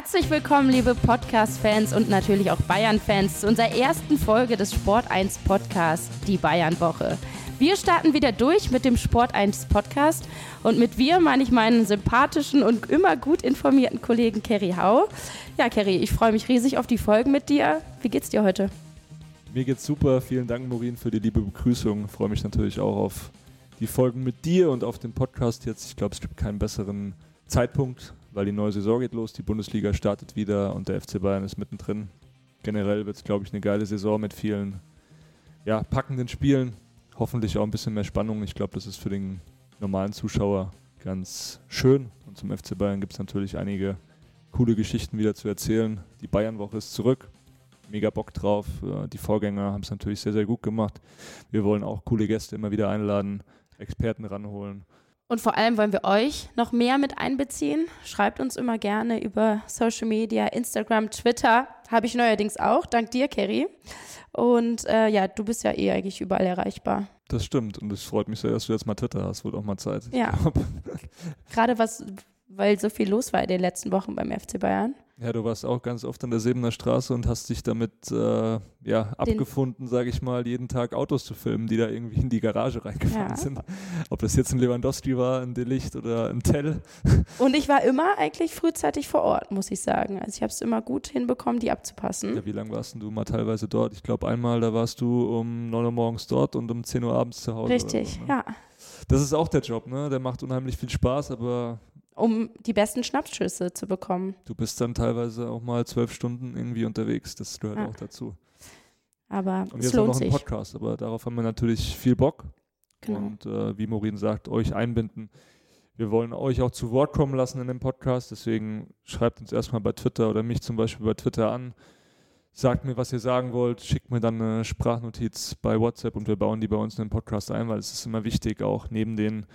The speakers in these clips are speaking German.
Herzlich willkommen, liebe Podcast-Fans und natürlich auch Bayern-Fans, zu unserer ersten Folge des Sport 1 Podcasts, die Bayern-Woche. Wir starten wieder durch mit dem Sport 1 Podcast und mit wir meine ich meinen sympathischen und immer gut informierten Kollegen Kerry Hau. Ja, Kerry, ich freue mich riesig auf die Folgen mit dir. Wie geht's dir heute? Mir geht's super. Vielen Dank, Maureen, für die liebe Begrüßung. Ich freue mich natürlich auch auf die Folgen mit dir und auf den Podcast jetzt. Ich glaube, es gibt keinen besseren Zeitpunkt, weil die neue Saison geht los, die Bundesliga startet wieder und der FC Bayern ist mittendrin. Generell wird es, glaube ich, eine geile Saison mit vielen ja, packenden Spielen. Hoffentlich auch ein bisschen mehr Spannung. Ich glaube, das ist für den normalen Zuschauer ganz schön. Und zum FC Bayern gibt es natürlich einige coole Geschichten wieder zu erzählen. Die Bayern-Woche ist zurück. Mega Bock drauf. Äh, die Vorgänger haben es natürlich sehr, sehr gut gemacht. Wir wollen auch coole Gäste immer wieder einladen, Experten ranholen. Und vor allem wollen wir euch noch mehr mit einbeziehen. Schreibt uns immer gerne über Social Media, Instagram, Twitter. Habe ich neuerdings auch, dank dir, Kerry. Und äh, ja, du bist ja eh eigentlich überall erreichbar. Das stimmt und es freut mich sehr, dass du jetzt mal Twitter hast. Wird auch mal Zeit. Ja. Gerade was, weil so viel los war in den letzten Wochen beim FC Bayern. Ja, du warst auch ganz oft an der Sebener Straße und hast dich damit äh, ja, abgefunden, sage ich mal, jeden Tag Autos zu filmen, die da irgendwie in die Garage reingefahren ja. sind. Ob das jetzt ein Lewandowski war, ein Delicht oder ein Tell. Und ich war immer eigentlich frühzeitig vor Ort, muss ich sagen. Also ich habe es immer gut hinbekommen, die abzupassen. Ja, wie lange warst du mal teilweise dort? Ich glaube, einmal da warst du um 9 Uhr morgens dort und um 10 Uhr abends zu Hause. Richtig, so, ne? ja. Das ist auch der Job, ne? Der macht unheimlich viel Spaß, aber um die besten Schnappschüsse zu bekommen. Du bist dann teilweise auch mal zwölf Stunden irgendwie unterwegs, das gehört ja. auch dazu. Aber und es lohnt noch ein Podcast, aber darauf haben wir natürlich viel Bock. Genau. Und äh, wie Morin sagt, euch einbinden. Wir wollen euch auch zu Wort kommen lassen in dem Podcast, deswegen schreibt uns erstmal bei Twitter oder mich zum Beispiel bei Twitter an. Sagt mir, was ihr sagen wollt, schickt mir dann eine Sprachnotiz bei WhatsApp und wir bauen die bei uns in den Podcast ein, weil es ist immer wichtig, auch neben den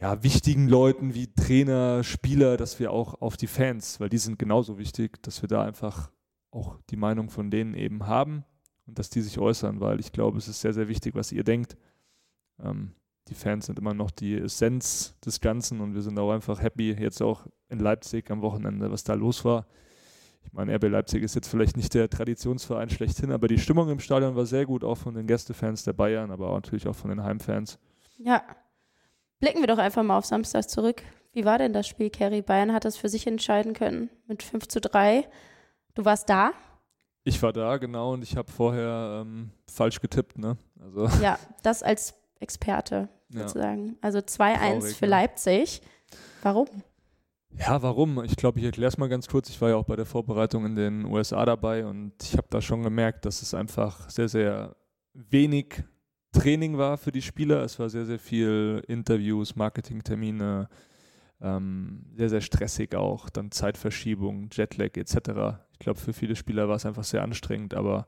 ja, wichtigen Leuten wie Trainer, Spieler, dass wir auch auf die Fans, weil die sind genauso wichtig, dass wir da einfach auch die Meinung von denen eben haben und dass die sich äußern, weil ich glaube, es ist sehr, sehr wichtig, was ihr denkt. Ähm, die Fans sind immer noch die Essenz des Ganzen und wir sind auch einfach happy, jetzt auch in Leipzig am Wochenende, was da los war. Ich meine, RB Leipzig ist jetzt vielleicht nicht der Traditionsverein schlechthin, aber die Stimmung im Stadion war sehr gut, auch von den Gästefans der Bayern, aber auch natürlich auch von den Heimfans. Ja, Blicken wir doch einfach mal auf Samstag zurück. Wie war denn das Spiel, Kerry? Bayern hat das für sich entscheiden können mit 5 zu 3. Du warst da? Ich war da, genau, und ich habe vorher ähm, falsch getippt, ne? Also. Ja, das als Experte sozusagen. Ja. Also 2-1 für Leipzig. Warum? Ja, warum? Ich glaube, ich erkläre es mal ganz kurz. Ich war ja auch bei der Vorbereitung in den USA dabei und ich habe da schon gemerkt, dass es einfach sehr, sehr wenig Training war für die Spieler. Es war sehr, sehr viel Interviews, Marketingtermine, ähm, sehr, sehr stressig auch, dann Zeitverschiebung, Jetlag etc. Ich glaube, für viele Spieler war es einfach sehr anstrengend, aber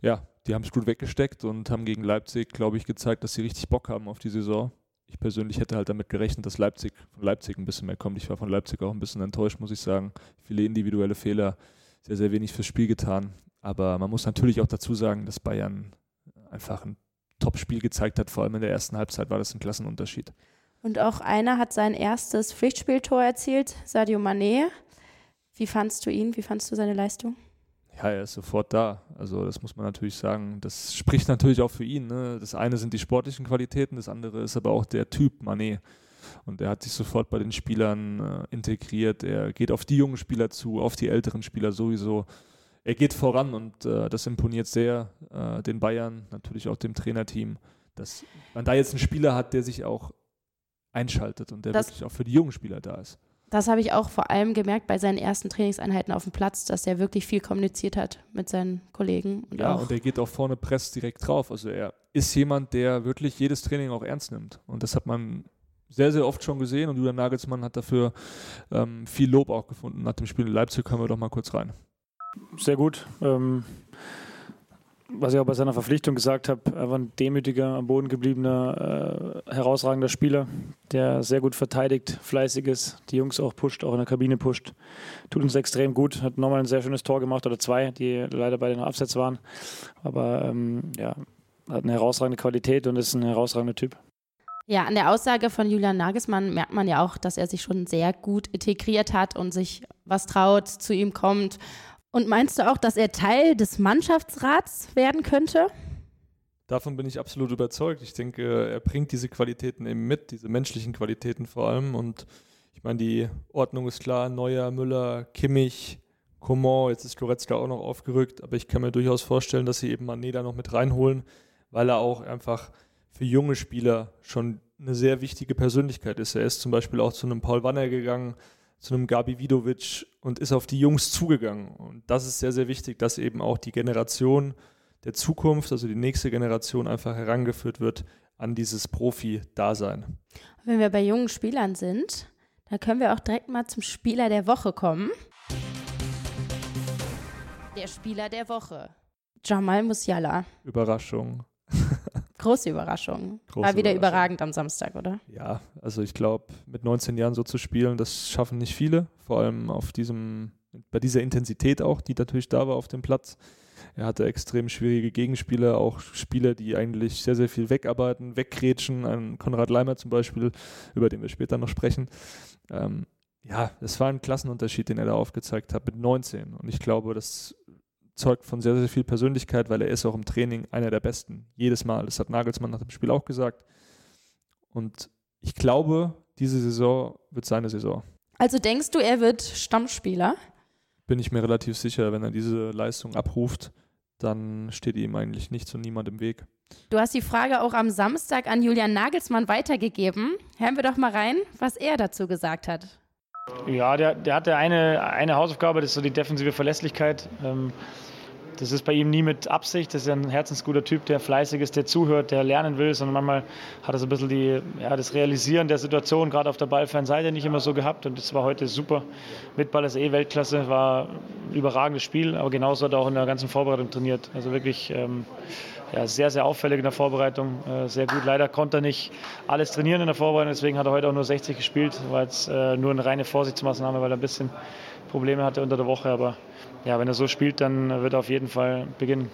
ja, die haben es gut weggesteckt und haben gegen Leipzig, glaube ich, gezeigt, dass sie richtig Bock haben auf die Saison. Ich persönlich hätte halt damit gerechnet, dass Leipzig von Leipzig ein bisschen mehr kommt. Ich war von Leipzig auch ein bisschen enttäuscht, muss ich sagen. Viele individuelle Fehler, sehr, sehr wenig fürs Spiel getan. Aber man muss natürlich auch dazu sagen, dass Bayern einfach ein Top-Spiel gezeigt hat. Vor allem in der ersten Halbzeit war das ein Klassenunterschied. Und auch einer hat sein erstes Pflichtspieltor erzielt, Sadio Mané. Wie fandst du ihn? Wie fandst du seine Leistung? Ja, er ist sofort da. Also das muss man natürlich sagen. Das spricht natürlich auch für ihn. Ne? Das eine sind die sportlichen Qualitäten, das andere ist aber auch der Typ Mané. Und er hat sich sofort bei den Spielern äh, integriert. Er geht auf die jungen Spieler zu, auf die älteren Spieler sowieso er geht voran und äh, das imponiert sehr äh, den Bayern, natürlich auch dem Trainerteam, dass man da jetzt einen Spieler hat, der sich auch einschaltet und der das, wirklich auch für die jungen Spieler da ist. Das habe ich auch vor allem gemerkt bei seinen ersten Trainingseinheiten auf dem Platz, dass er wirklich viel kommuniziert hat mit seinen Kollegen. Und ja, und er geht auch vorne Press direkt drauf. Also er ist jemand, der wirklich jedes Training auch ernst nimmt. Und das hat man sehr, sehr oft schon gesehen und Julian Nagelsmann hat dafür ähm, viel Lob auch gefunden. Nach dem Spiel in Leipzig können wir doch mal kurz rein. Sehr gut. Ähm, was ich auch bei seiner Verpflichtung gesagt habe, er war ein demütiger, am Boden gebliebener, äh, herausragender Spieler, der sehr gut verteidigt, fleißig ist, die Jungs auch pusht, auch in der Kabine pusht. Tut uns extrem gut, hat nochmal ein sehr schönes Tor gemacht oder zwei, die leider bei den Absatz waren. Aber ähm, ja, hat eine herausragende Qualität und ist ein herausragender Typ. Ja, an der Aussage von Julian Nagelsmann merkt man ja auch, dass er sich schon sehr gut integriert hat und sich was traut, zu ihm kommt. Und meinst du auch, dass er Teil des Mannschaftsrats werden könnte? Davon bin ich absolut überzeugt. Ich denke, er bringt diese Qualitäten eben mit, diese menschlichen Qualitäten vor allem. Und ich meine, die Ordnung ist klar: Neuer, Müller, Kimmich, Coman, jetzt ist Goretzka auch noch aufgerückt. Aber ich kann mir durchaus vorstellen, dass sie eben Mané da noch mit reinholen, weil er auch einfach für junge Spieler schon eine sehr wichtige Persönlichkeit ist. Er ist zum Beispiel auch zu einem Paul Wanner gegangen, zu einem Gabi Vidovic und ist auf die Jungs zugegangen. Und das ist sehr, sehr wichtig, dass eben auch die Generation der Zukunft, also die nächste Generation, einfach herangeführt wird an dieses Profi-Dasein. Wenn wir bei jungen Spielern sind, dann können wir auch direkt mal zum Spieler der Woche kommen. Der Spieler der Woche. Jamal Musiala. Überraschung. Große Überraschung. Große War wieder überragend am Samstag, oder? Ja, also ich glaube, mit 19 Jahren so zu spielen, das schaffen nicht viele. Vor allem auf diesem, bei dieser Intensität auch, die natürlich da war auf dem Platz. Er hatte extrem schwierige Gegenspieler, auch Spieler, die eigentlich sehr, sehr viel wegarbeiten, wegkrätschen. Ein Konrad Leimer zum Beispiel, über den wir später noch sprechen. Ähm, ja, es war ein Klassenunterschied, den er da aufgezeigt hat mit 19. Und ich glaube, das zeugt von sehr, sehr viel Persönlichkeit, weil er ist auch im Training einer der Besten. Jedes Mal. Das hat Nagelsmann nach dem Spiel auch gesagt. Und ich glaube, diese Saison wird seine Saison. Also denkst du, er wird Stammspieler? bin ich mir relativ sicher, wenn er diese Leistung abruft, dann steht ihm eigentlich nichts und niemand im Weg. Du hast die Frage auch am Samstag an Julian Nagelsmann weitergegeben. Hören wir doch mal rein, was er dazu gesagt hat. Ja, der, der hatte eine, eine Hausaufgabe, das ist so die defensive Verlässlichkeit. Ähm, das ist bei ihm nie mit Absicht. Das ist ein herzensguter Typ, der fleißig ist, der zuhört, der lernen will, sondern manchmal hat er so ein bisschen die, ja, das Realisieren der Situation, gerade auf der ballfernen Seite, nicht immer so gehabt. Und das war heute super. Mit Ball ist eh Weltklasse, war ein überragendes Spiel, aber genauso hat er auch in der ganzen Vorbereitung trainiert. Also wirklich ähm, ja, sehr, sehr auffällig in der Vorbereitung, äh, sehr gut. Leider konnte er nicht alles trainieren in der Vorbereitung, deswegen hat er heute auch nur 60 gespielt. War jetzt äh, nur eine reine Vorsichtsmaßnahme, weil er ein bisschen Probleme hatte unter der Woche, aber ja, wenn er so spielt, dann wird er auf jeden Fall beginnen.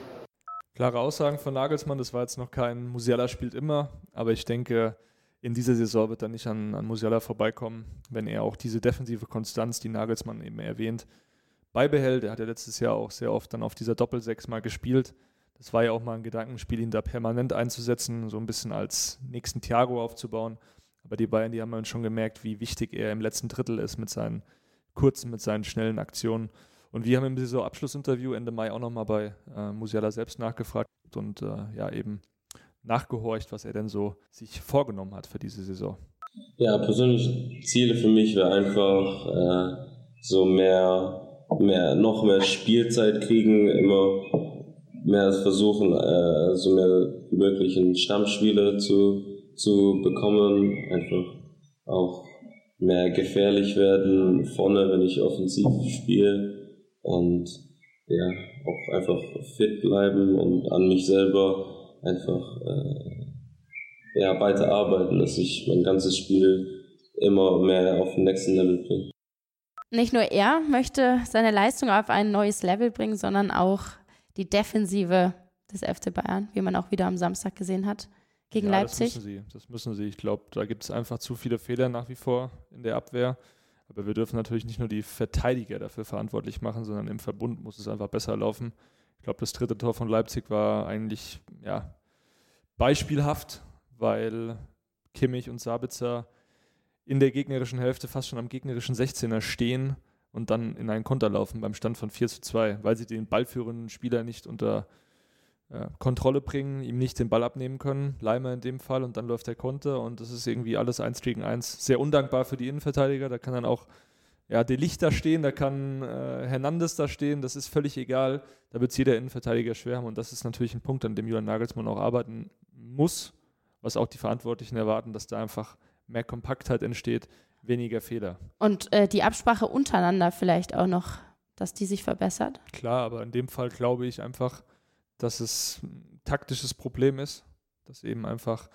Klare Aussagen von Nagelsmann, das war jetzt noch kein Musiala spielt immer, aber ich denke, in dieser Saison wird er nicht an, an Musiala vorbeikommen, wenn er auch diese defensive Konstanz, die Nagelsmann eben erwähnt, beibehält. Er hat ja letztes Jahr auch sehr oft dann auf dieser Doppelsechs mal gespielt. Das war ja auch mal ein Gedankenspiel, ihn da permanent einzusetzen, so ein bisschen als nächsten Thiago aufzubauen. Aber die Bayern, die haben schon gemerkt, wie wichtig er im letzten Drittel ist mit seinen kurzen, mit seinen schnellen Aktionen. Und wir haben im Saison-Abschlussinterview Ende Mai auch nochmal bei äh, Musiala selbst nachgefragt und äh, ja eben nachgehorcht, was er denn so sich vorgenommen hat für diese Saison. Ja, persönliche Ziele für mich wäre einfach äh, so mehr, mehr, noch mehr Spielzeit kriegen, immer mehr versuchen, äh, so mehr wie möglich Stammspieler zu, zu bekommen, einfach auch mehr gefährlich werden vorne, wenn ich offensiv spiele und ja, auch einfach fit bleiben und an mich selber einfach äh, ja, weiter arbeiten, dass ich mein ganzes Spiel immer mehr auf den nächsten Level bringe. Nicht nur er möchte seine Leistung auf ein neues Level bringen, sondern auch die Defensive des FC Bayern, wie man auch wieder am Samstag gesehen hat gegen ja, Leipzig. Das müssen sie. Das müssen sie. Ich glaube, da gibt es einfach zu viele Fehler nach wie vor in der Abwehr. Aber wir dürfen natürlich nicht nur die Verteidiger dafür verantwortlich machen, sondern im Verbund muss es einfach besser laufen. Ich glaube, das dritte Tor von Leipzig war eigentlich ja, beispielhaft, weil Kimmich und Sabitzer in der gegnerischen Hälfte fast schon am gegnerischen 16er stehen und dann in einen Konter laufen beim Stand von 4 zu 2, weil sie den ballführenden Spieler nicht unter äh, Kontrolle bringen, ihm nicht den Ball abnehmen können, Leimer in dem Fall, und dann läuft der Konter und das ist irgendwie alles 1 gegen 1. Sehr undankbar für die Innenverteidiger, da kann dann auch ja, De Licht da stehen, da kann äh, Hernandez da stehen, das ist völlig egal, da wird es jeder Innenverteidiger schwer haben und das ist natürlich ein Punkt, an dem Julian Nagelsmann auch arbeiten muss, was auch die Verantwortlichen erwarten, dass da einfach mehr Kompaktheit entsteht, weniger Fehler. Und äh, die Absprache untereinander vielleicht auch noch, dass die sich verbessert? Klar, aber in dem Fall glaube ich einfach, dass es ein taktisches Problem ist, dass eben einfach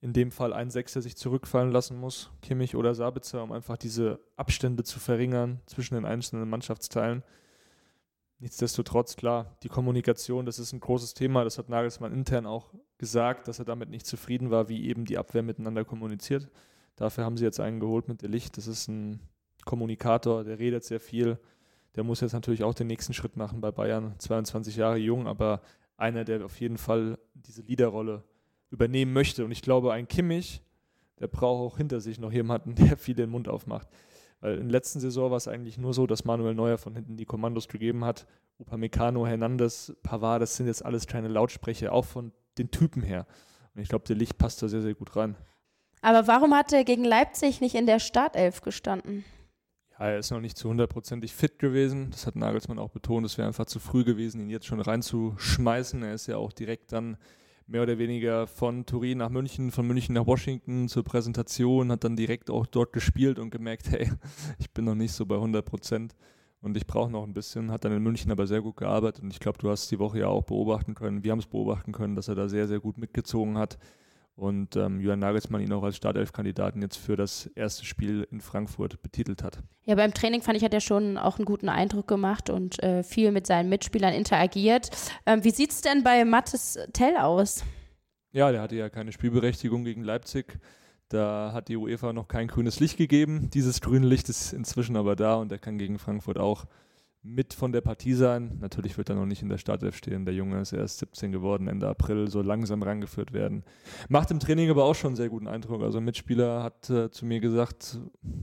in dem Fall ein Sechser sich zurückfallen lassen muss, Kimmich oder Sabitzer, um einfach diese Abstände zu verringern zwischen den einzelnen Mannschaftsteilen. Nichtsdestotrotz, klar, die Kommunikation, das ist ein großes Thema. Das hat Nagelsmann intern auch gesagt, dass er damit nicht zufrieden war, wie eben die Abwehr miteinander kommuniziert. Dafür haben sie jetzt einen geholt mit der Licht. Das ist ein Kommunikator, der redet sehr viel. Der muss jetzt natürlich auch den nächsten Schritt machen bei Bayern. 22 Jahre jung, aber einer, der auf jeden Fall diese Leaderrolle übernehmen möchte. Und ich glaube, ein Kimmich, der braucht auch hinter sich noch jemanden, der viel den Mund aufmacht. Weil in der letzten Saison war es eigentlich nur so, dass Manuel Neuer von hinten die Kommandos gegeben hat. Upamecano, Hernandez, Pavard, das sind jetzt alles kleine Lautsprecher, auch von den Typen her. Und ich glaube, der Licht passt da sehr, sehr gut rein. Aber warum hat er gegen Leipzig nicht in der Startelf gestanden? Ja, er ist noch nicht zu hundertprozentig fit gewesen. Das hat Nagelsmann auch betont. Es wäre einfach zu früh gewesen, ihn jetzt schon reinzuschmeißen. Er ist ja auch direkt dann mehr oder weniger von Turin nach München, von München nach Washington zur Präsentation, hat dann direkt auch dort gespielt und gemerkt, hey, ich bin noch nicht so bei 100 Prozent und ich brauche noch ein bisschen. Hat dann in München aber sehr gut gearbeitet und ich glaube, du hast die Woche ja auch beobachten können, wir haben es beobachten können, dass er da sehr, sehr gut mitgezogen hat und ähm, Julian Nagelsmann ihn auch als Startelf-Kandidaten jetzt für das erste Spiel in Frankfurt betitelt hat. Ja, beim Training fand ich, hat er schon auch einen guten Eindruck gemacht und äh, viel mit seinen Mitspielern interagiert. Ähm, wie sieht es denn bei Mattes Tell aus? Ja, der hatte ja keine Spielberechtigung gegen Leipzig. Da hat die UEFA noch kein grünes Licht gegeben. Dieses grüne Licht ist inzwischen aber da und er kann gegen Frankfurt auch mit von der Partie sein. Natürlich wird er noch nicht in der Startelf stehen. Der Junge ist erst 17 geworden, Ende April, so langsam rangeführt werden. Macht im Training aber auch schon einen sehr guten Eindruck. Also ein Mitspieler hat äh, zu mir gesagt,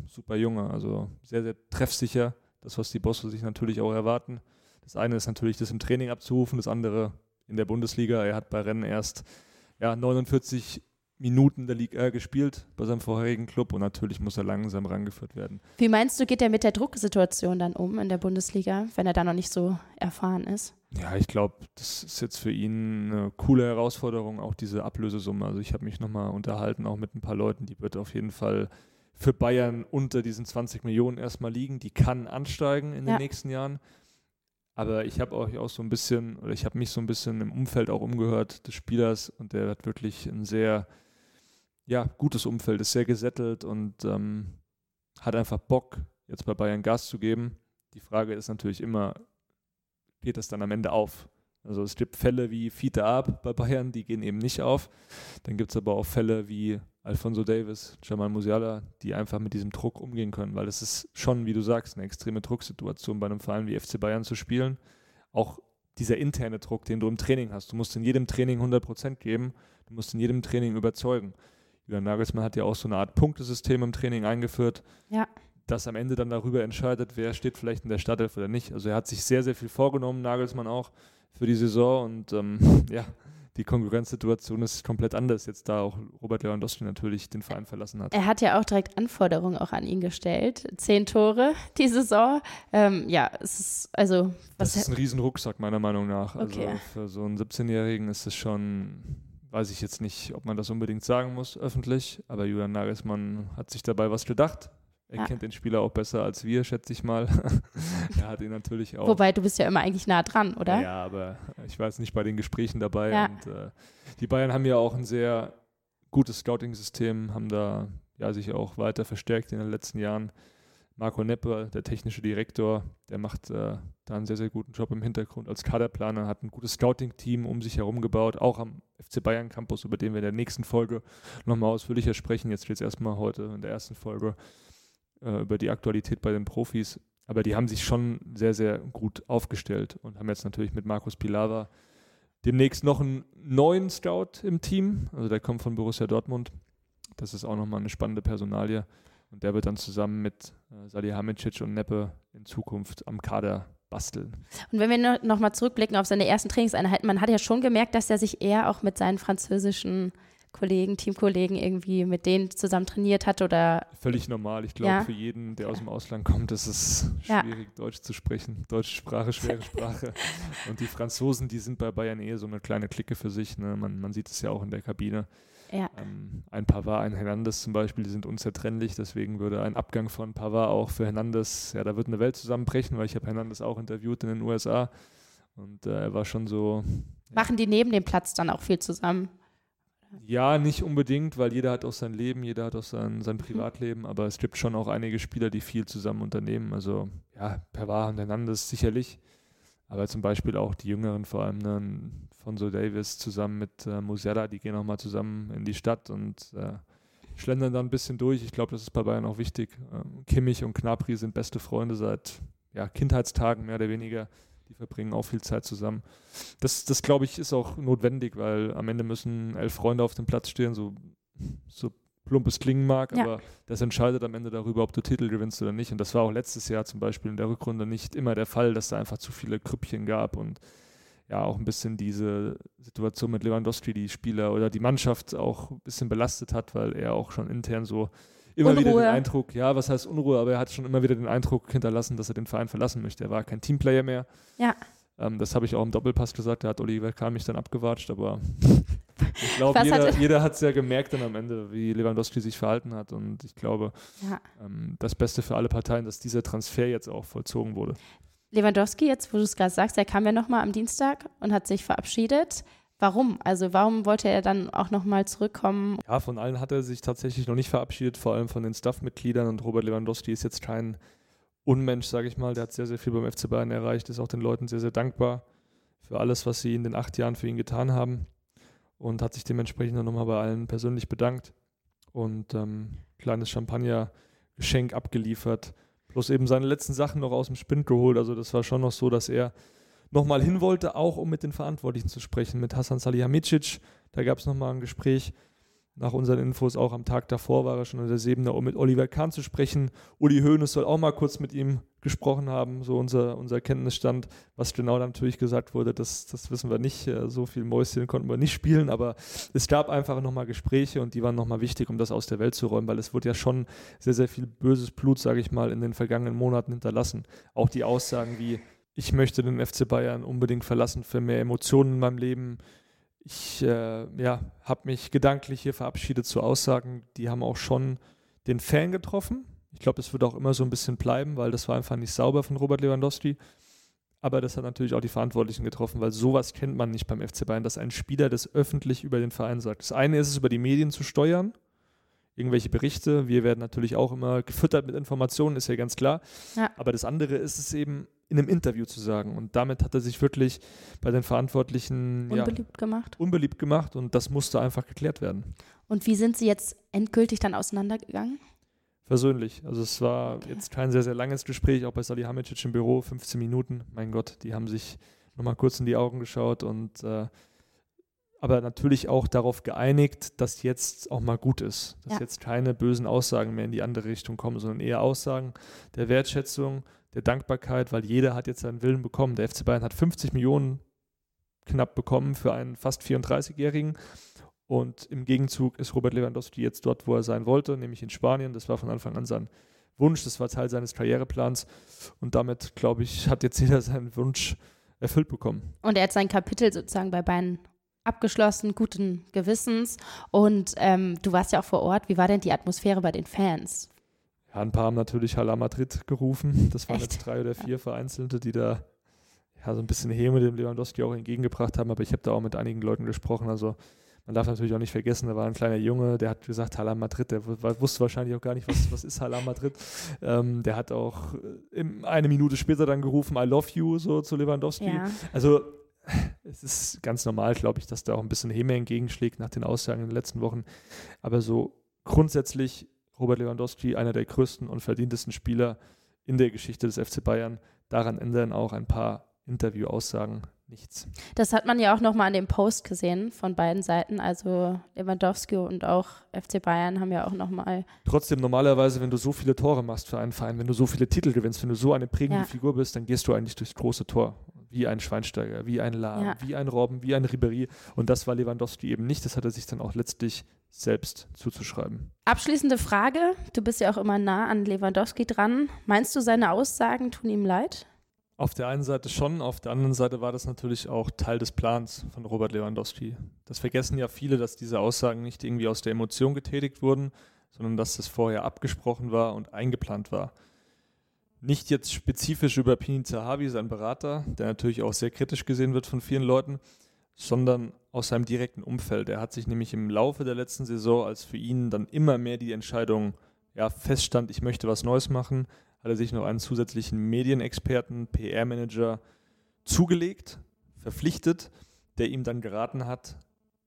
super Junge, also sehr, sehr treffsicher. Das, was die Bosse sich natürlich auch erwarten. Das eine ist natürlich, das im Training abzurufen, das andere in der Bundesliga. Er hat bei Rennen erst ja, 49 Minuten der Liga gespielt bei seinem vorherigen Club und natürlich muss er langsam rangeführt werden. Wie meinst du, geht er mit der Drucksituation dann um in der Bundesliga, wenn er da noch nicht so erfahren ist? Ja, ich glaube, das ist jetzt für ihn eine coole Herausforderung, auch diese Ablösesumme. Also ich habe mich nochmal unterhalten, auch mit ein paar Leuten, die wird auf jeden Fall für Bayern unter diesen 20 Millionen erstmal liegen. Die kann ansteigen in ja. den nächsten Jahren. Aber ich habe auch, auch so ein bisschen, oder ich habe mich so ein bisschen im Umfeld auch umgehört des Spielers und der hat wirklich ein sehr ja, gutes Umfeld, ist sehr gesettelt und ähm, hat einfach Bock, jetzt bei Bayern Gas zu geben. Die Frage ist natürlich immer, geht das dann am Ende auf? Also es gibt Fälle wie Fiete Ab bei Bayern, die gehen eben nicht auf. Dann gibt es aber auch Fälle wie Alfonso Davis, Jamal Musiala, die einfach mit diesem Druck umgehen können, weil es ist schon, wie du sagst, eine extreme Drucksituation bei einem Verein wie FC Bayern zu spielen. Auch dieser interne Druck, den du im Training hast. Du musst in jedem Training 100% geben, du musst in jedem Training überzeugen. Julian Nagelsmann hat ja auch so eine Art Punktesystem im Training eingeführt, ja. das am Ende dann darüber entscheidet, wer steht vielleicht in der Startelf oder nicht. Also er hat sich sehr, sehr viel vorgenommen, Nagelsmann auch, für die Saison und ähm, ja, die Konkurrenzsituation ist komplett anders, jetzt da auch Robert Lewandowski natürlich den Verein verlassen hat. Er hat ja auch direkt Anforderungen auch an ihn gestellt. Zehn Tore die Saison. Ähm, ja, es ist also. Was das ist ein Riesenrucksack, meiner Meinung nach. Also okay. für so einen 17-Jährigen ist es schon weiß ich jetzt nicht, ob man das unbedingt sagen muss öffentlich, aber Julian Nagelsmann hat sich dabei was gedacht. Er ja. kennt den Spieler auch besser als wir, schätze ich mal. er hat ihn natürlich auch. Wobei, du bist ja immer eigentlich nah dran, oder? Ja, aber ich war jetzt nicht bei den Gesprächen dabei. Ja. Und äh, die Bayern haben ja auch ein sehr gutes Scouting-System, haben da ja sich auch weiter verstärkt in den letzten Jahren. Marco Neppe, der technische Direktor, der macht äh, da einen sehr, sehr guten Job im Hintergrund als Kaderplaner, hat ein gutes Scouting-Team um sich herum gebaut, auch am FC Bayern Campus, über den wir in der nächsten Folge nochmal ausführlicher sprechen. Jetzt steht es erstmal heute in der ersten Folge äh, über die Aktualität bei den Profis. Aber die haben sich schon sehr, sehr gut aufgestellt und haben jetzt natürlich mit Markus Pilawa demnächst noch einen neuen Scout im Team. Also der kommt von Borussia Dortmund. Das ist auch nochmal eine spannende Personalie. Und der wird dann zusammen mit äh, Salihamidzic und Neppe in Zukunft am Kader basteln. Und wenn wir noch mal zurückblicken auf seine ersten Trainingseinheiten, man hat ja schon gemerkt, dass er sich eher auch mit seinen französischen Kollegen, Teamkollegen irgendwie mit denen zusammen trainiert hat oder. Völlig normal. Ich glaube, ja. für jeden, der aus dem Ausland kommt, ist es schwierig, ja. Deutsch zu sprechen. Deutsche Sprache, schwere Sprache. Und die Franzosen, die sind bei Bayern eher so eine kleine Clique für sich. Ne? Man, man sieht es ja auch in der Kabine. Ja. Ähm, ein Pavard, ein Hernandez zum Beispiel, die sind unzertrennlich, deswegen würde ein Abgang von Pavard auch für Hernandez, ja, da wird eine Welt zusammenbrechen, weil ich habe Hernandez auch interviewt in den USA und äh, er war schon so. Machen die neben dem Platz dann auch viel zusammen? Ja, nicht unbedingt, weil jeder hat auch sein Leben, jeder hat auch sein, sein mhm. Privatleben, aber es gibt schon auch einige Spieler, die viel zusammen unternehmen. Also ja, Pavard und Hernandez sicherlich. Aber zum Beispiel auch die Jüngeren, vor allem ne, Fonso Davis zusammen mit äh, Musiala, die gehen auch mal zusammen in die Stadt und äh, schlendern da ein bisschen durch. Ich glaube, das ist bei Bayern auch wichtig. Ähm, Kimmich und Knapri sind beste Freunde seit ja, Kindheitstagen mehr oder weniger. Die verbringen auch viel Zeit zusammen. Das, das glaube ich, ist auch notwendig, weil am Ende müssen elf Freunde auf dem Platz stehen, so, so plump es klingen mag, ja. aber das entscheidet am Ende darüber, ob du Titel gewinnst oder nicht. Und das war auch letztes Jahr zum Beispiel in der Rückrunde nicht immer der Fall, dass da einfach zu viele Krüppchen gab und ja auch ein bisschen diese Situation mit Lewandowski, die Spieler oder die Mannschaft auch ein bisschen belastet hat, weil er auch schon intern so immer Unruhe. wieder den Eindruck, ja, was heißt Unruhe, aber er hat schon immer wieder den Eindruck hinterlassen, dass er den Verein verlassen möchte. Er war kein Teamplayer mehr. Ja. Ähm, das habe ich auch im Doppelpass gesagt, da hat Oliver Kahn mich dann abgewatscht, aber ich glaube, jeder, jeder hat es ja gemerkt dann am Ende, wie Lewandowski sich verhalten hat und ich glaube, ja. ähm, das Beste für alle Parteien, dass dieser Transfer jetzt auch vollzogen wurde. Lewandowski, jetzt wo du es gerade sagst, er kam ja nochmal am Dienstag und hat sich verabschiedet. Warum? Also warum wollte er dann auch nochmal zurückkommen? Ja, von allen hat er sich tatsächlich noch nicht verabschiedet, vor allem von den Staff-Mitgliedern und Robert Lewandowski ist jetzt kein Unmensch, sage ich mal. Der hat sehr, sehr viel beim FC Bayern erreicht, ist auch den Leuten sehr, sehr dankbar für alles, was sie in den acht Jahren für ihn getan haben und hat sich dementsprechend dann nochmal bei allen persönlich bedankt und ähm, kleines Champagner-Geschenk abgeliefert. Plus eben seine letzten Sachen noch aus dem Spind geholt. Also das war schon noch so, dass er nochmal hin wollte, auch um mit den Verantwortlichen zu sprechen, mit Hasan Salihamidzic. Da gab es nochmal ein Gespräch nach unseren Infos auch am Tag davor war er schon in der Sebener, um mit Oliver Kahn zu sprechen. Uli Hoeneß soll auch mal kurz mit ihm gesprochen haben, so unser, unser Kenntnisstand. Was genau natürlich gesagt wurde, das, das wissen wir nicht. Äh, so viel Mäuschen konnten wir nicht spielen, aber es gab einfach nochmal Gespräche und die waren nochmal wichtig, um das aus der Welt zu räumen, weil es wurde ja schon sehr, sehr viel böses Blut, sage ich mal, in den vergangenen Monaten hinterlassen. Auch die Aussagen wie, ich möchte den FC Bayern unbedingt verlassen für mehr Emotionen in meinem Leben ich äh, ja, habe mich gedanklich hier verabschiedet zu Aussagen, die haben auch schon den Fan getroffen. Ich glaube, es wird auch immer so ein bisschen bleiben, weil das war einfach nicht sauber von Robert Lewandowski. Aber das hat natürlich auch die Verantwortlichen getroffen, weil sowas kennt man nicht beim FC Bayern, dass ein Spieler das öffentlich über den Verein sagt. Das eine ist es, über die Medien zu steuern, irgendwelche Berichte. Wir werden natürlich auch immer gefüttert mit Informationen, ist ja ganz klar. Ja. Aber das andere ist es eben, in einem Interview zu sagen. Und damit hat er sich wirklich bei den Verantwortlichen unbeliebt ja, gemacht. Unbeliebt gemacht und das musste einfach geklärt werden. Und wie sind Sie jetzt endgültig dann auseinandergegangen? Persönlich. Also es war okay. jetzt kein sehr, sehr langes Gespräch, auch bei Salihamidzic im Büro, 15 Minuten. Mein Gott, die haben sich nochmal kurz in die Augen geschaut und äh, aber natürlich auch darauf geeinigt, dass jetzt auch mal gut ist. Dass ja. jetzt keine bösen Aussagen mehr in die andere Richtung kommen, sondern eher Aussagen der Wertschätzung, der Dankbarkeit, weil jeder hat jetzt seinen Willen bekommen. Der FC Bayern hat 50 Millionen knapp bekommen für einen fast 34-Jährigen. Und im Gegenzug ist Robert Lewandowski jetzt dort, wo er sein wollte, nämlich in Spanien. Das war von Anfang an sein Wunsch, das war Teil seines Karriereplans. Und damit, glaube ich, hat jetzt jeder seinen Wunsch erfüllt bekommen. Und er hat sein Kapitel sozusagen bei Bayern abgeschlossen, guten Gewissens. Und ähm, du warst ja auch vor Ort. Wie war denn die Atmosphäre bei den Fans? Ja, ein paar haben natürlich Hala Madrid gerufen. Das waren Echt? jetzt drei oder vier Vereinzelte, die da ja, so ein bisschen Häme dem Lewandowski auch entgegengebracht haben. Aber ich habe da auch mit einigen Leuten gesprochen. Also man darf natürlich auch nicht vergessen, da war ein kleiner Junge, der hat gesagt, Hala Madrid, der wusste wahrscheinlich auch gar nicht, was, was ist Hala Madrid. Ähm, der hat auch äh, eine Minute später dann gerufen, I love you, so zu Lewandowski. Ja. Also es ist ganz normal, glaube ich, dass da auch ein bisschen Häme entgegenschlägt nach den Aussagen in den letzten Wochen. Aber so grundsätzlich Robert Lewandowski einer der größten und verdientesten Spieler in der Geschichte des FC Bayern. Daran ändern auch ein paar Interviewaussagen nichts. Das hat man ja auch nochmal an dem Post gesehen von beiden Seiten. Also Lewandowski und auch FC Bayern haben ja auch nochmal. Trotzdem, normalerweise, wenn du so viele Tore machst für einen Verein, wenn du so viele Titel gewinnst, wenn du so eine prägende ja. Figur bist, dann gehst du eigentlich durchs große Tor. Wie ein Schweinsteiger, wie ein Lahm, ja. wie ein Robben, wie ein Ribéry. Und das war Lewandowski eben nicht. Das hat er sich dann auch letztlich selbst zuzuschreiben. Abschließende Frage. Du bist ja auch immer nah an Lewandowski dran. Meinst du, seine Aussagen tun ihm leid? Auf der einen Seite schon, auf der anderen Seite war das natürlich auch Teil des Plans von Robert Lewandowski. Das vergessen ja viele, dass diese Aussagen nicht irgendwie aus der Emotion getätigt wurden, sondern dass das vorher abgesprochen war und eingeplant war. Nicht jetzt spezifisch über Pini Zahavi, sein Berater, der natürlich auch sehr kritisch gesehen wird von vielen Leuten, sondern aus seinem direkten Umfeld. Er hat sich nämlich im Laufe der letzten Saison, als für ihn dann immer mehr die Entscheidung ja, feststand, ich möchte was Neues machen, hat er sich noch einen zusätzlichen Medienexperten, PR-Manager zugelegt, verpflichtet, der ihm dann geraten hat,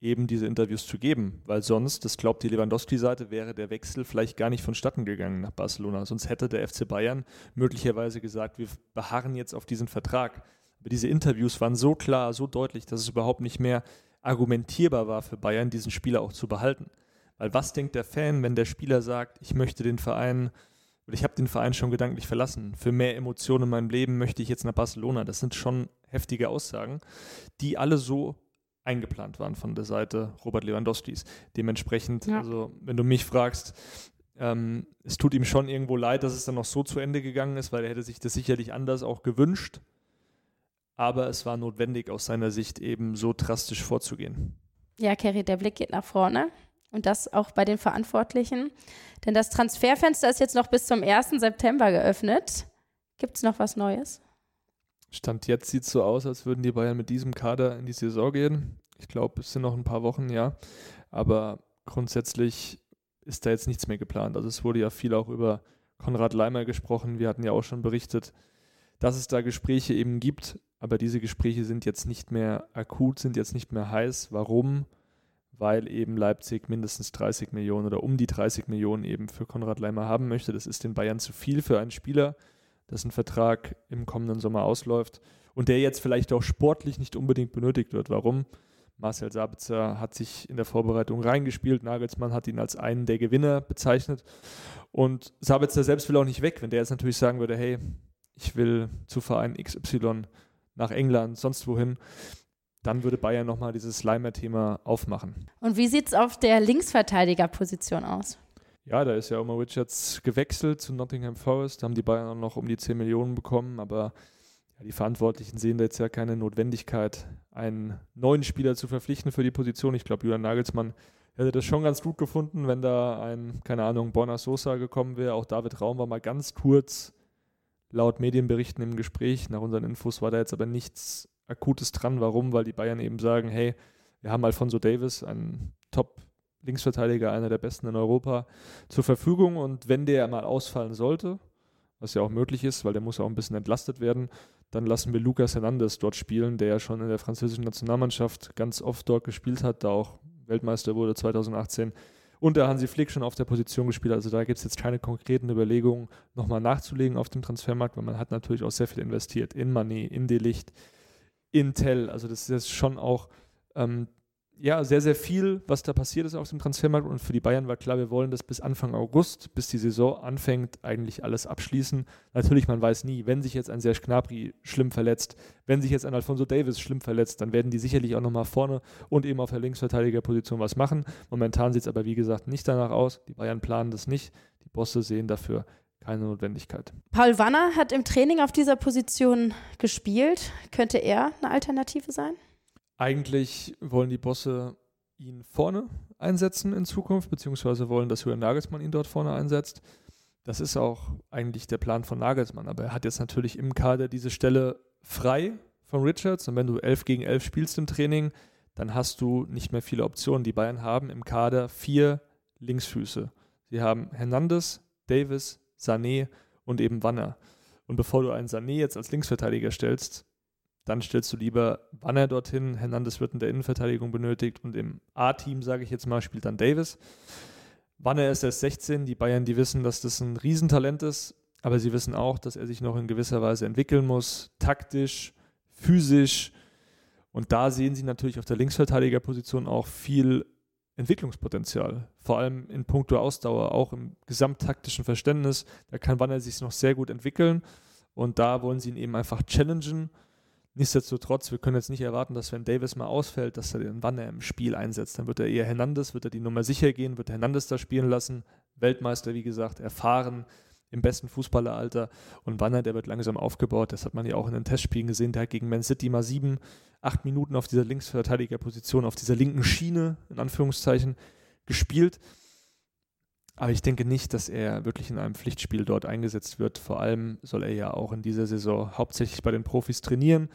eben diese Interviews zu geben, weil sonst, das glaubt die Lewandowski-Seite, wäre der Wechsel vielleicht gar nicht vonstatten gegangen nach Barcelona. Sonst hätte der FC Bayern möglicherweise gesagt, wir beharren jetzt auf diesen Vertrag. Aber diese Interviews waren so klar, so deutlich, dass es überhaupt nicht mehr argumentierbar war für Bayern, diesen Spieler auch zu behalten. Weil was denkt der Fan, wenn der Spieler sagt, ich möchte den Verein oder ich habe den Verein schon gedanklich verlassen. Für mehr Emotionen in meinem Leben möchte ich jetzt nach Barcelona. Das sind schon heftige Aussagen, die alle so eingeplant waren von der Seite Robert Lewandowskis. Dementsprechend, ja. also wenn du mich fragst, ähm, es tut ihm schon irgendwo leid, dass es dann noch so zu Ende gegangen ist, weil er hätte sich das sicherlich anders auch gewünscht. Aber es war notwendig aus seiner Sicht eben so drastisch vorzugehen. Ja, Kerry, der Blick geht nach vorne. Und das auch bei den Verantwortlichen. Denn das Transferfenster ist jetzt noch bis zum 1. September geöffnet. Gibt es noch was Neues? Stand jetzt sieht es so aus, als würden die Bayern mit diesem Kader in die Saison gehen. Ich glaube, es sind noch ein paar Wochen, ja. Aber grundsätzlich ist da jetzt nichts mehr geplant. Also es wurde ja viel auch über Konrad Leimer gesprochen. Wir hatten ja auch schon berichtet, dass es da Gespräche eben gibt. Aber diese Gespräche sind jetzt nicht mehr akut, sind jetzt nicht mehr heiß. Warum? Weil eben Leipzig mindestens 30 Millionen oder um die 30 Millionen eben für Konrad Leimer haben möchte. Das ist den Bayern zu viel für einen Spieler dessen Vertrag im kommenden Sommer ausläuft und der jetzt vielleicht auch sportlich nicht unbedingt benötigt wird. Warum? Marcel Sabitzer hat sich in der Vorbereitung reingespielt. Nagelsmann hat ihn als einen der Gewinner bezeichnet. Und Sabitzer selbst will auch nicht weg. Wenn der jetzt natürlich sagen würde, hey, ich will zu Verein XY nach England, sonst wohin, dann würde Bayern nochmal dieses Slimer-Thema aufmachen. Und wie sieht es auf der Linksverteidigerposition aus? Ja, da ist ja Omar Richards gewechselt zu Nottingham Forest. Da haben die Bayern auch noch um die 10 Millionen bekommen, aber ja, die Verantwortlichen sehen da jetzt ja keine Notwendigkeit, einen neuen Spieler zu verpflichten für die Position. Ich glaube, Julian Nagelsmann hätte das schon ganz gut gefunden, wenn da ein, keine Ahnung, Borna Sosa gekommen wäre. Auch David Raum war mal ganz kurz laut Medienberichten im Gespräch. Nach unseren Infos war da jetzt aber nichts Akutes dran. Warum? Weil die Bayern eben sagen, hey, wir haben Alfonso Davis, einen Top Linksverteidiger, einer der besten in Europa, zur Verfügung. Und wenn der mal ausfallen sollte, was ja auch möglich ist, weil der muss auch ein bisschen entlastet werden, dann lassen wir Lucas Hernandez dort spielen, der ja schon in der französischen Nationalmannschaft ganz oft dort gespielt hat, da auch Weltmeister wurde 2018 und der Hansi Flick schon auf der Position gespielt. Also da gibt es jetzt keine konkreten Überlegungen, nochmal nachzulegen auf dem Transfermarkt, weil man hat natürlich auch sehr viel investiert in Manet, in Delicht, in Tell. Also das ist schon auch ähm, ja, sehr, sehr viel, was da passiert ist auf dem Transfermarkt. Und für die Bayern war klar, wir wollen das bis Anfang August, bis die Saison anfängt, eigentlich alles abschließen. Natürlich, man weiß nie, wenn sich jetzt ein Serge Gnabry schlimm verletzt, wenn sich jetzt ein Alfonso Davis schlimm verletzt, dann werden die sicherlich auch nochmal vorne und eben auf der Linksverteidigerposition was machen. Momentan sieht es aber, wie gesagt, nicht danach aus. Die Bayern planen das nicht. Die Bosse sehen dafür keine Notwendigkeit. Paul Wanner hat im Training auf dieser Position gespielt. Könnte er eine Alternative sein? Eigentlich wollen die Bosse ihn vorne einsetzen in Zukunft, beziehungsweise wollen, dass Julian Nagelsmann ihn dort vorne einsetzt. Das ist auch eigentlich der Plan von Nagelsmann, aber er hat jetzt natürlich im Kader diese Stelle frei von Richards und wenn du 11 gegen 11 spielst im Training, dann hast du nicht mehr viele Optionen. Die Bayern haben im Kader vier Linksfüße. Sie haben Hernandez, Davis, Sané und eben Wanner. Und bevor du einen Sané jetzt als Linksverteidiger stellst, dann stellst du lieber Wanner dorthin. Hernandez wird in der Innenverteidigung benötigt und im A-Team, sage ich jetzt mal, spielt dann Davis. Wanner ist erst 16. Die Bayern, die wissen, dass das ein Riesentalent ist, aber sie wissen auch, dass er sich noch in gewisser Weise entwickeln muss, taktisch, physisch. Und da sehen sie natürlich auf der Linksverteidigerposition auch viel Entwicklungspotenzial, vor allem in puncto Ausdauer, auch im gesamttaktischen Verständnis. Da kann Wanner sich noch sehr gut entwickeln und da wollen sie ihn eben einfach challengen Nichtsdestotrotz, wir können jetzt nicht erwarten, dass wenn Davis mal ausfällt, dass er den Wanner im Spiel einsetzt. Dann wird er eher Hernandez, wird er die Nummer sicher gehen, wird Hernandez da spielen lassen. Weltmeister, wie gesagt, erfahren im besten Fußballeralter. Und Wanner, der wird langsam aufgebaut. Das hat man ja auch in den Testspielen gesehen. Der hat gegen Man City mal sieben, acht Minuten auf dieser Linksverteidigerposition, auf dieser linken Schiene, in Anführungszeichen, gespielt. Aber ich denke nicht, dass er wirklich in einem Pflichtspiel dort eingesetzt wird. Vor allem soll er ja auch in dieser Saison hauptsächlich bei den Profis trainieren.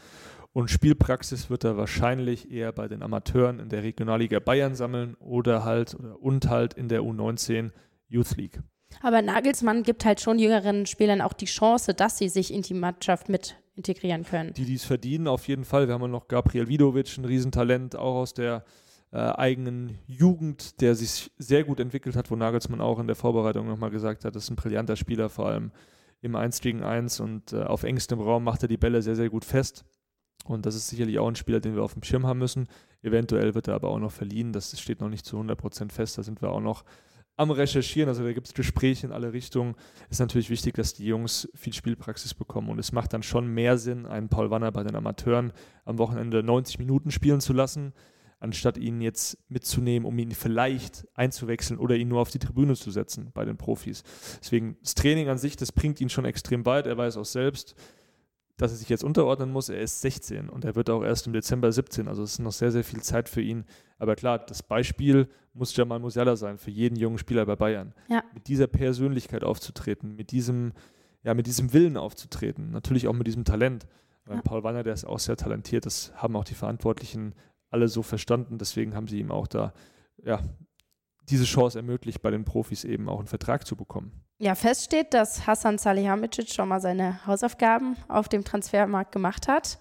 Und Spielpraxis wird er wahrscheinlich eher bei den Amateuren in der Regionalliga Bayern sammeln oder halt oder und halt in der U19 Youth League. Aber Nagelsmann gibt halt schon jüngeren Spielern auch die Chance, dass sie sich in die Mannschaft mit integrieren können. Die, die es verdienen, auf jeden Fall. Wir haben ja noch Gabriel Vidovic, ein Riesentalent, auch aus der äh, eigenen Jugend, der sich sehr gut entwickelt hat, wo Nagelsmann auch in der Vorbereitung nochmal gesagt hat, das ist ein brillanter Spieler, vor allem im 1 gegen 1 und äh, auf engstem Raum macht er die Bälle sehr, sehr gut fest. Und das ist sicherlich auch ein Spieler, den wir auf dem Schirm haben müssen. Eventuell wird er aber auch noch verliehen. Das steht noch nicht zu 100% fest. Da sind wir auch noch am Recherchieren. Also da gibt es Gespräche in alle Richtungen. Ist natürlich wichtig, dass die Jungs viel Spielpraxis bekommen. Und es macht dann schon mehr Sinn, einen Paul Wanner bei den Amateuren am Wochenende 90 Minuten spielen zu lassen, anstatt ihn jetzt mitzunehmen, um ihn vielleicht einzuwechseln oder ihn nur auf die Tribüne zu setzen bei den Profis. Deswegen das Training an sich, das bringt ihn schon extrem weit. Er weiß auch selbst, dass er sich jetzt unterordnen muss. Er ist 16 und er wird auch erst im Dezember 17. Also es ist noch sehr, sehr viel Zeit für ihn. Aber klar, das Beispiel muss Jamal Musiala sein für jeden jungen Spieler bei Bayern. Ja. Mit dieser Persönlichkeit aufzutreten, mit diesem, ja, mit diesem Willen aufzutreten, natürlich auch mit diesem Talent. Ja. Paul Wanner, der ist auch sehr talentiert, das haben auch die Verantwortlichen alle so verstanden. Deswegen haben sie ihm auch da ja, diese Chance ermöglicht, bei den Profis eben auch einen Vertrag zu bekommen. Ja, fest steht, dass Hassan Salihamidzic schon mal seine Hausaufgaben auf dem Transfermarkt gemacht hat.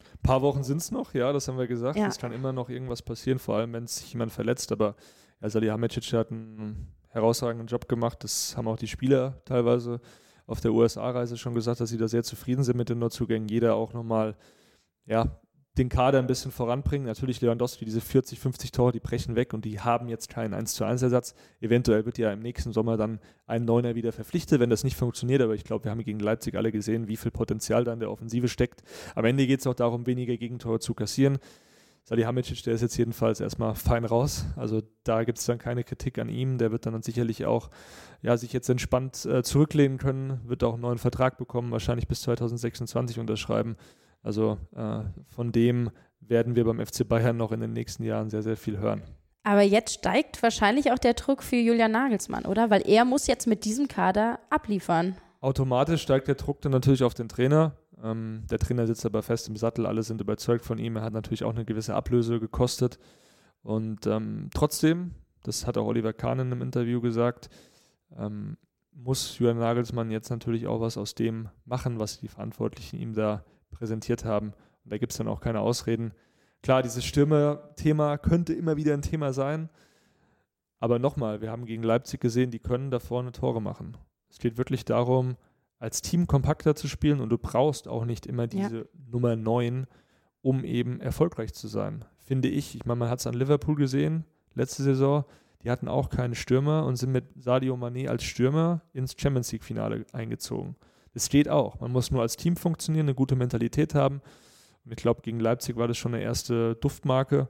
Ein paar Wochen sind es noch, ja, das haben wir gesagt. Ja. Es kann immer noch irgendwas passieren, vor allem wenn sich jemand verletzt. Aber ja, Salihamidzic hat einen herausragenden Job gemacht. Das haben auch die Spieler teilweise auf der USA-Reise schon gesagt, dass sie da sehr zufrieden sind mit den Neuzugängen. Jeder auch nochmal, ja, den Kader ein bisschen voranbringen. Natürlich Lewandowski, diese 40, 50 Tore, die brechen weg und die haben jetzt keinen 1 zu 1 Ersatz. Eventuell wird ja im nächsten Sommer dann ein Neuner wieder verpflichtet, wenn das nicht funktioniert. Aber ich glaube, wir haben gegen Leipzig alle gesehen, wie viel Potenzial da in der Offensive steckt. Am Ende geht es auch darum, weniger Gegentore zu kassieren. Salihamidzic, der ist jetzt jedenfalls erstmal fein raus. Also da gibt es dann keine Kritik an ihm. Der wird dann sicherlich auch ja, sich jetzt entspannt äh, zurücklehnen können, wird auch einen neuen Vertrag bekommen, wahrscheinlich bis 2026 unterschreiben. Also äh, von dem werden wir beim FC Bayern noch in den nächsten Jahren sehr, sehr viel hören. Aber jetzt steigt wahrscheinlich auch der Druck für Julian Nagelsmann, oder? Weil er muss jetzt mit diesem Kader abliefern. Automatisch steigt der Druck dann natürlich auf den Trainer. Ähm, der Trainer sitzt aber fest im Sattel, alle sind überzeugt von ihm. Er hat natürlich auch eine gewisse Ablöse gekostet. Und ähm, trotzdem, das hat auch Oliver Kahn in einem Interview gesagt, ähm, muss Julian Nagelsmann jetzt natürlich auch was aus dem machen, was die Verantwortlichen ihm da präsentiert haben. Und da gibt es dann auch keine Ausreden. Klar, dieses Stürmer-Thema könnte immer wieder ein Thema sein. Aber nochmal, wir haben gegen Leipzig gesehen, die können da vorne Tore machen. Es geht wirklich darum, als Team kompakter zu spielen und du brauchst auch nicht immer diese Nummer 9, um eben erfolgreich zu sein. Finde ich. Ich meine, man hat es an Liverpool gesehen, letzte Saison. Die hatten auch keinen Stürmer und sind mit Sadio Mané als Stürmer ins Champions League-Finale eingezogen. Das geht auch. Man muss nur als Team funktionieren, eine gute Mentalität haben. Und ich glaube, gegen Leipzig war das schon eine erste Duftmarke.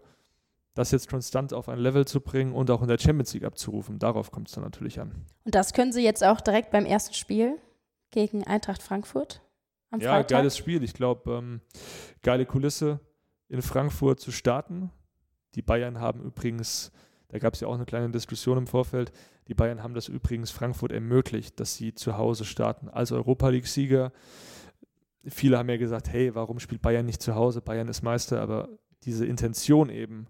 Das jetzt konstant auf ein Level zu bringen und auch in der Champions League abzurufen, darauf kommt es dann natürlich an. Und das können sie jetzt auch direkt beim ersten Spiel gegen Eintracht Frankfurt am ja, Freitag. geiles Spiel. Ich glaube, ähm, geile Kulisse in Frankfurt zu starten. Die Bayern haben übrigens, da gab es ja auch eine kleine Diskussion im Vorfeld, die Bayern haben das übrigens Frankfurt ermöglicht, dass sie zu Hause starten als Europa League-Sieger. Viele haben ja gesagt, hey, warum spielt Bayern nicht zu Hause? Bayern ist Meister, aber diese Intention eben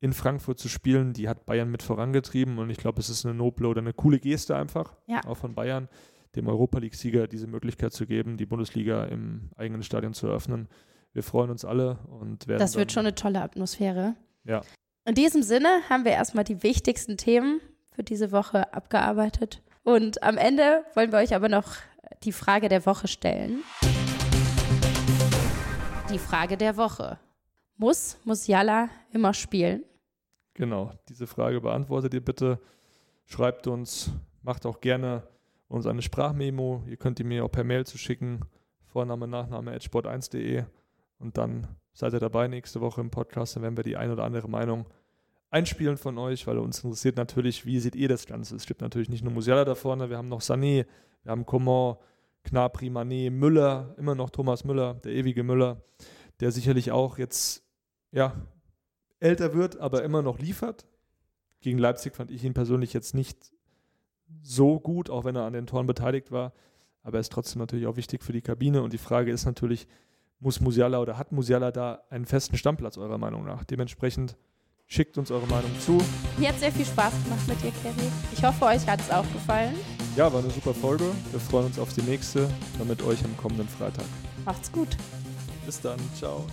in Frankfurt zu spielen, die hat Bayern mit vorangetrieben und ich glaube, es ist eine noble oder eine coole Geste einfach, Ja. auch von Bayern, dem Europa League-Sieger diese Möglichkeit zu geben, die Bundesliga im eigenen Stadion zu eröffnen. Wir freuen uns alle und werden. Das wird schon eine tolle Atmosphäre. Ja. In diesem Sinne haben wir erstmal die wichtigsten Themen für diese Woche abgearbeitet. Und am Ende wollen wir euch aber noch die Frage der Woche stellen. Die Frage der Woche. Muss Musiala immer spielen? Genau, diese Frage beantwortet ihr bitte. Schreibt uns, macht auch gerne uns eine Sprachmemo. Ihr könnt die mir auch per Mail zuschicken. Vorname, Nachname at sport1.de. Und dann seid ihr dabei nächste Woche im Podcast. Dann werden wir die ein oder andere Meinung einspielen von euch, weil uns interessiert natürlich, wie seht ihr das Ganze? Es gibt natürlich nicht nur Musiala da vorne, wir haben noch Sané, wir haben Coman, Gnabry, Mané, Müller, immer noch Thomas Müller, der ewige Müller, der sicherlich auch jetzt, ja, älter wird, aber immer noch liefert. Gegen Leipzig fand ich ihn persönlich jetzt nicht so gut, auch wenn er an den Toren beteiligt war. Aber er ist trotzdem natürlich auch wichtig für die Kabine. Und die Frage ist natürlich, muss Musiala oder hat Musiala da einen festen Stammplatz eurer Meinung nach? Dementsprechend schickt uns eure Meinung zu. Mir hat sehr viel Spaß gemacht mit dir, Kerry. Ich hoffe, euch hat es auch gefallen. Ja, war eine super Folge. Wir freuen uns auf die nächste, dann mit euch am kommenden Freitag. Macht's gut. Bis dann. Ciao.